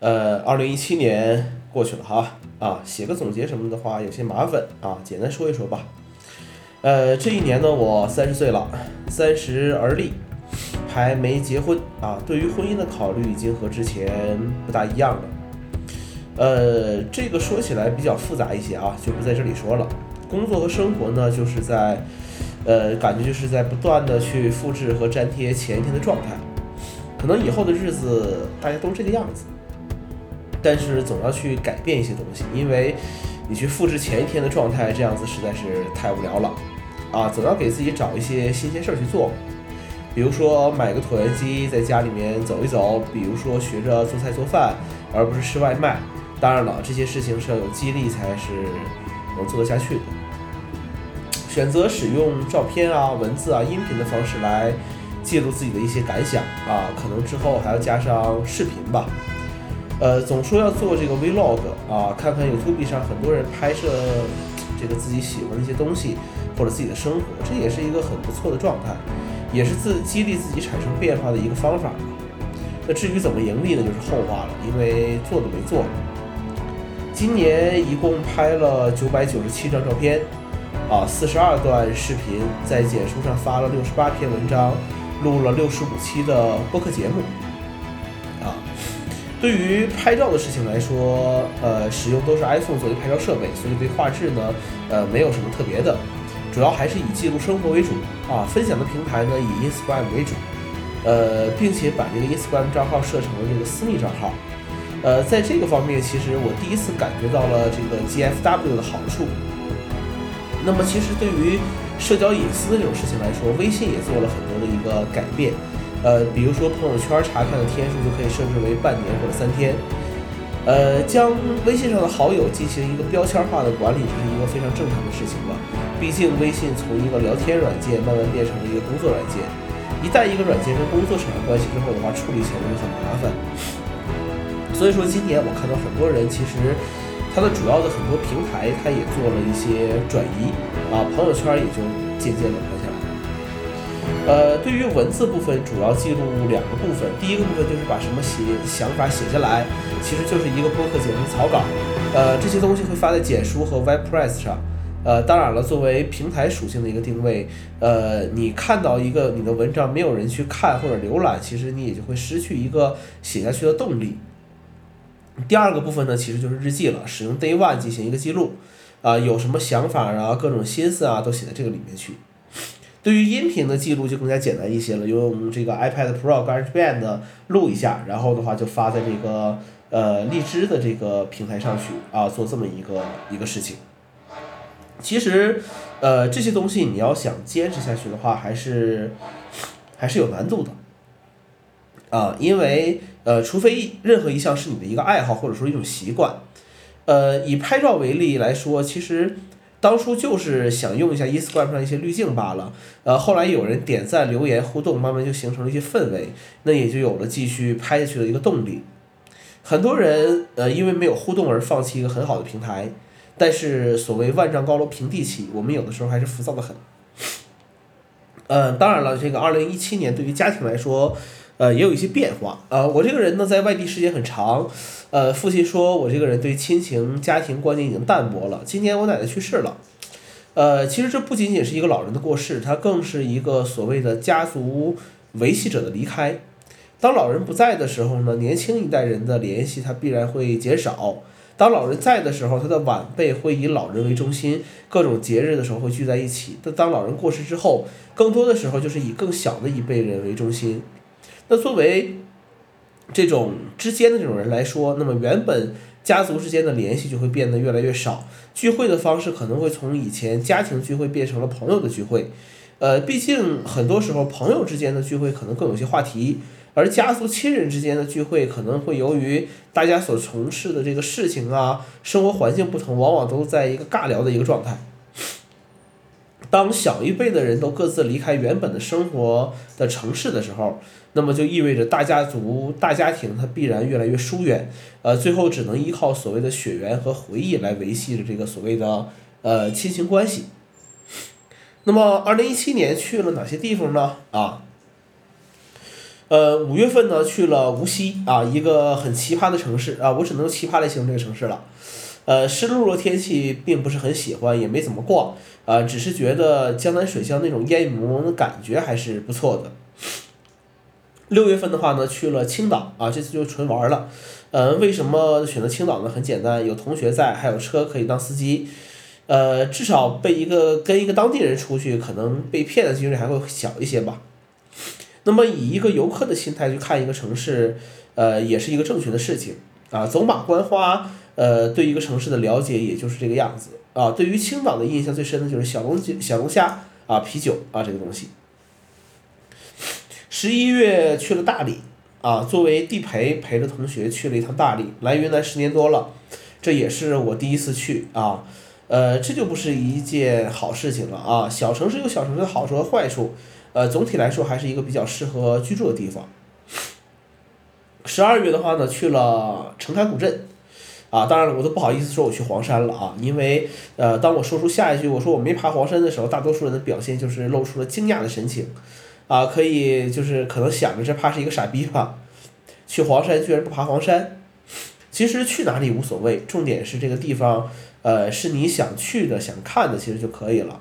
呃，二零一七年过去了哈，啊，写个总结什么的话有些麻烦啊，简单说一说吧。呃，这一年呢，我三十岁了，三十而立，还没结婚啊。对于婚姻的考虑已经和之前不大一样了。呃，这个说起来比较复杂一些啊，就不在这里说了。工作和生活呢，就是在，呃，感觉就是在不断的去复制和粘贴前一天的状态。可能以后的日子大家都这个样子，但是总要去改变一些东西，因为你去复制前一天的状态，这样子实在是太无聊了。啊，总要给自己找一些新鲜事儿去做，比如说买个椭圆机在家里面走一走，比如说学着做菜做饭，而不是吃外卖。当然了，这些事情是要有激励才是能做得下去的。选择使用照片啊、文字啊、音频的方式来记录自己的一些感想啊，可能之后还要加上视频吧。呃，总说要做这个 vlog 啊，看看 YouTube 上很多人拍摄这个自己喜欢的一些东西或者自己的生活，这也是一个很不错的状态，也是自激励自己产生变化的一个方法。那至于怎么盈利呢，就是后话了，因为做都没做。今年一共拍了九百九十七张照片，啊，四十二段视频，在简书上发了六十八篇文章，录了六十五期的播客节目。对于拍照的事情来说，呃，使用都是 iPhone 作为拍照设备，所以对画质呢，呃，没有什么特别的，主要还是以记录生活为主。啊，分享的平台呢，以 Instagram 为主，呃，并且把这个 Instagram 账号设成了这个私密账号。呃，在这个方面，其实我第一次感觉到了这个 GFW 的好处。那么，其实对于社交隐私这种事情来说，微信也做了很多的一个改变。呃，比如说朋友圈查看的天数就可以设置为半年或者三天。呃，将微信上的好友进行一个标签化的管理，这是一个非常正常的事情了。毕竟微信从一个聊天软件慢慢变成了一个工作软件，一旦一个软件跟工作产生关系之后的话，处理起来就很麻烦。所以说，今年我看到很多人，其实他的主要的很多平台，他也做了一些转移啊，朋友圈也就渐渐的。呃，对于文字部分，主要记录两个部分，第一个部分就是把什么写想法写下来，其实就是一个播客节目草稿，呃，这些东西会发在简书和 WordPress 上。呃，当然了，作为平台属性的一个定位，呃，你看到一个你的文章没有人去看或者浏览，其实你也就会失去一个写下去的动力。第二个部分呢，其实就是日记了，使用 Day One 进行一个记录，啊，有什么想法啊，各种心思啊，都写在这个里面去。对于音频的记录就更加简单一些了，用这个 iPad Pro、GarageBand 录一下，然后的话就发在这个呃荔枝的这个平台上去啊，做这么一个一个事情。其实，呃，这些东西你要想坚持下去的话，还是还是有难度的。啊，因为呃，除非任何一项是你的一个爱好或者说一种习惯，呃，以拍照为例来说，其实当初就是想用一下 Instagram 上一些滤镜罢了，呃，后来有人点赞留言互动，慢慢就形成了一些氛围，那也就有了继续拍下去的一个动力。很多人呃因为没有互动而放弃一个很好的平台，但是所谓万丈高楼平地起，我们有的时候还是浮躁的很。嗯，当然了，这个二零一七年对于家庭来说。呃，也有一些变化。呃，我这个人呢，在外地时间很长。呃，父亲说我这个人对亲情、家庭观念已经淡薄了。今年我奶奶去世了。呃，其实这不仅仅是一个老人的过世，它更是一个所谓的家族维系者的离开。当老人不在的时候呢，年轻一代人的联系它必然会减少。当老人在的时候，他的晚辈会以老人为中心，各种节日的时候会聚在一起。但当老人过世之后，更多的时候就是以更小的一辈人为中心。那作为这种之间的这种人来说，那么原本家族之间的联系就会变得越来越少，聚会的方式可能会从以前家庭聚会变成了朋友的聚会。呃，毕竟很多时候朋友之间的聚会可能更有些话题，而家族亲人之间的聚会可能会由于大家所从事的这个事情啊、生活环境不同，往往都在一个尬聊的一个状态。当小一辈的人都各自离开原本的生活的城市的时候，那么就意味着大家族、大家庭它必然越来越疏远，呃，最后只能依靠所谓的血缘和回忆来维系着这个所谓的呃亲情关系。那么，二零一七年去了哪些地方呢？啊，呃，五月份呢去了无锡啊，一个很奇葩的城市啊，我只能奇葩来形容这个城市了。呃，湿漉漉天气并不是很喜欢，也没怎么逛啊，只是觉得江南水乡那种烟雨蒙蒙的感觉还是不错的。六月份的话呢，去了青岛啊，这次就纯玩了。呃，为什么选择青岛呢？很简单，有同学在，还有车可以当司机。呃，至少被一个跟一个当地人出去，可能被骗的几率还会小一些吧。那么以一个游客的心态去看一个城市，呃，也是一个正确的事情啊。走马观花，呃，对一个城市的了解也就是这个样子啊。对于青岛的印象最深的就是小龙小龙虾啊，啤酒啊这个东西。十一月去了大理啊，作为地陪陪着同学去了一趟大理，来云南十年多了，这也是我第一次去啊。呃，这就不是一件好事情了啊！小城市有小城市的好处和坏处，呃，总体来说还是一个比较适合居住的地方。十二月的话呢，去了澄潭古镇，啊，当然了，我都不好意思说我去黄山了啊，因为呃，当我说出下一句我说我没爬黄山的时候，大多数人的表现就是露出了惊讶的神情，啊，可以就是可能想着这怕是一个傻逼吧，去黄山居然不爬黄山，其实去哪里无所谓，重点是这个地方。呃，是你想去的、想看的，其实就可以了。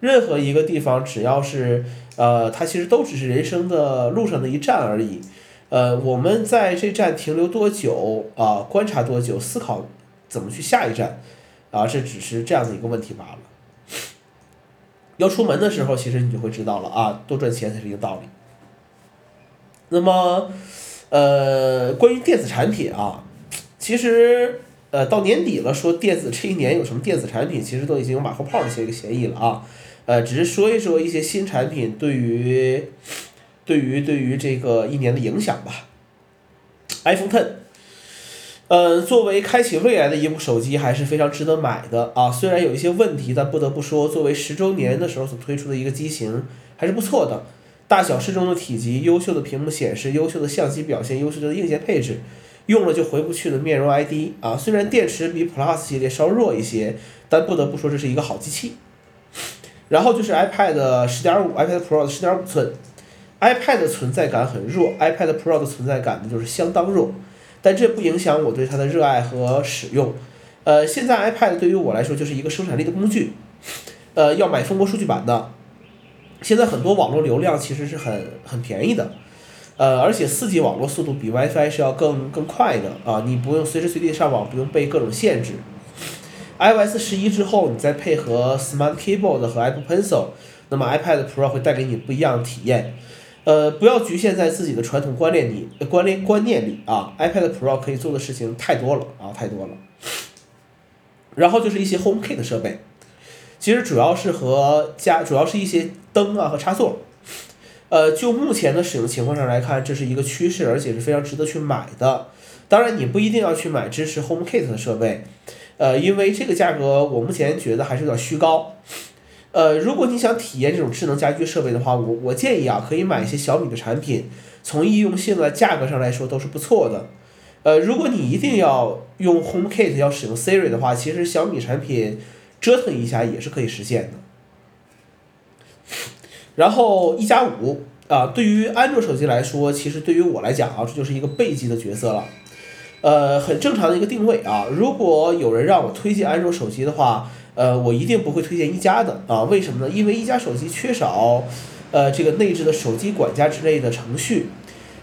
任何一个地方，只要是呃，它其实都只是人生的路上的一站而已。呃，我们在这站停留多久啊？观察多久？思考怎么去下一站啊？这只是这样的一个问题罢了。要出门的时候，其实你就会知道了啊，多赚钱才是一个道理。那么，呃，关于电子产品啊，其实。呃，到年底了，说电子这一年有什么电子产品，其实都已经有马后炮的这个嫌疑了啊。呃，只是说一说一些新产品对于，对于对于这个一年的影响吧。iPhone Ten，呃，作为开启未来的一部手机，还是非常值得买的啊。虽然有一些问题，但不得不说，作为十周年的时候所推出的一个机型，还是不错的。大小适中的体积，优秀的屏幕显示，优秀的相机表现，优秀的硬件配置。用了就回不去的面容 ID 啊，虽然电池比 Plus 系列稍弱一些，但不得不说这是一个好机器。然后就是 iPad 十点五，iPad Pro 的十点五寸，iPad 的存在感很弱，iPad Pro 的存在感呢就是相当弱，但这不影响我对它的热爱和使用。呃，现在 iPad 对于我来说就是一个生产力的工具，呃，要买蜂窝数据版的，现在很多网络流量其实是很很便宜的。呃，而且四 G 网络速度比 WiFi 是要更更快的啊！你不用随时随地上网，不用被各种限制。iOS 十一之后，你再配合 Smart Keyboard 和 Apple Pencil，那么 iPad Pro 会带给你不一样的体验。呃，不要局限在自己的传统观念里，观念观念里啊！iPad Pro 可以做的事情太多了啊，太多了。然后就是一些 HomeKit 设备，其实主要是和家，主要是一些灯啊和插座。呃，就目前的使用情况上来看，这是一个趋势，而且是非常值得去买的。当然，你不一定要去买支持 HomeKit 的设备，呃，因为这个价格我目前觉得还是有点虚高。呃，如果你想体验这种智能家居设备的话，我我建议啊，可以买一些小米的产品，从易用性啊、价格上来说都是不错的。呃，如果你一定要用 HomeKit 要使用 Siri 的话，其实小米产品折腾一下也是可以实现的。然后一加五啊，对于安卓手机来说，其实对于我来讲啊，这就是一个备机的角色了，呃，很正常的一个定位啊。如果有人让我推荐安卓手机的话，呃，我一定不会推荐一加的啊。为什么呢？因为一加手机缺少，呃，这个内置的手机管家之类的程序。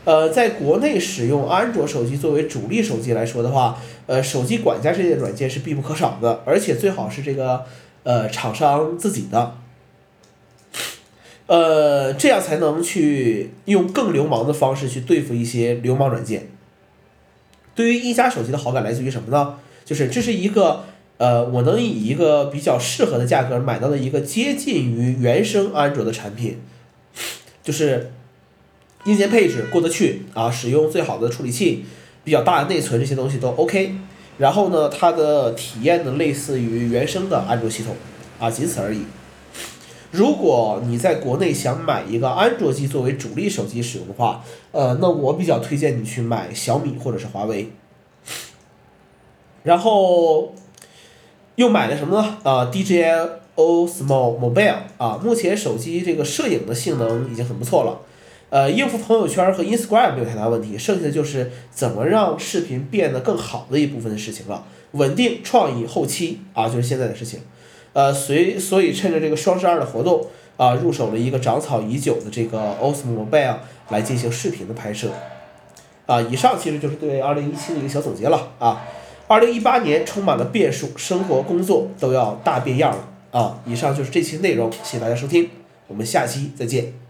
呃，在国内使用安卓手机作为主力手机来说的话，呃，手机管家这些软件是必不可少的，而且最好是这个呃厂商自己的。呃，这样才能去用更流氓的方式去对付一些流氓软件。对于一加手机的好感来自于什么呢？就是这是一个呃，我能以一个比较适合的价格买到的一个接近于原生安卓的产品，就是硬件配置过得去啊，使用最好的处理器，比较大的内存这些东西都 OK。然后呢，它的体验呢类似于原生的安卓系统啊，仅此而已。如果你在国内想买一个安卓机作为主力手机使用的话，呃，那我比较推荐你去买小米或者是华为。然后又买了什么呢？啊，DJI Osmo Mobile 啊，目前手机这个摄影的性能已经很不错了，呃，应付朋友圈和 Instagram 没有太大问题，剩下的就是怎么让视频变得更好的一部分的事情了。稳定、创意、后期啊，就是现在的事情。呃，随所以趁着这个双十二的活动啊，入手了一个长草已久的这个 Osmo Mobile 来进行视频的拍摄。啊，以上其实就是对二零一七的一个小总结了啊。二零一八年充满了变数，生活工作都要大变样了啊。以上就是这期内容，谢谢大家收听，我们下期再见。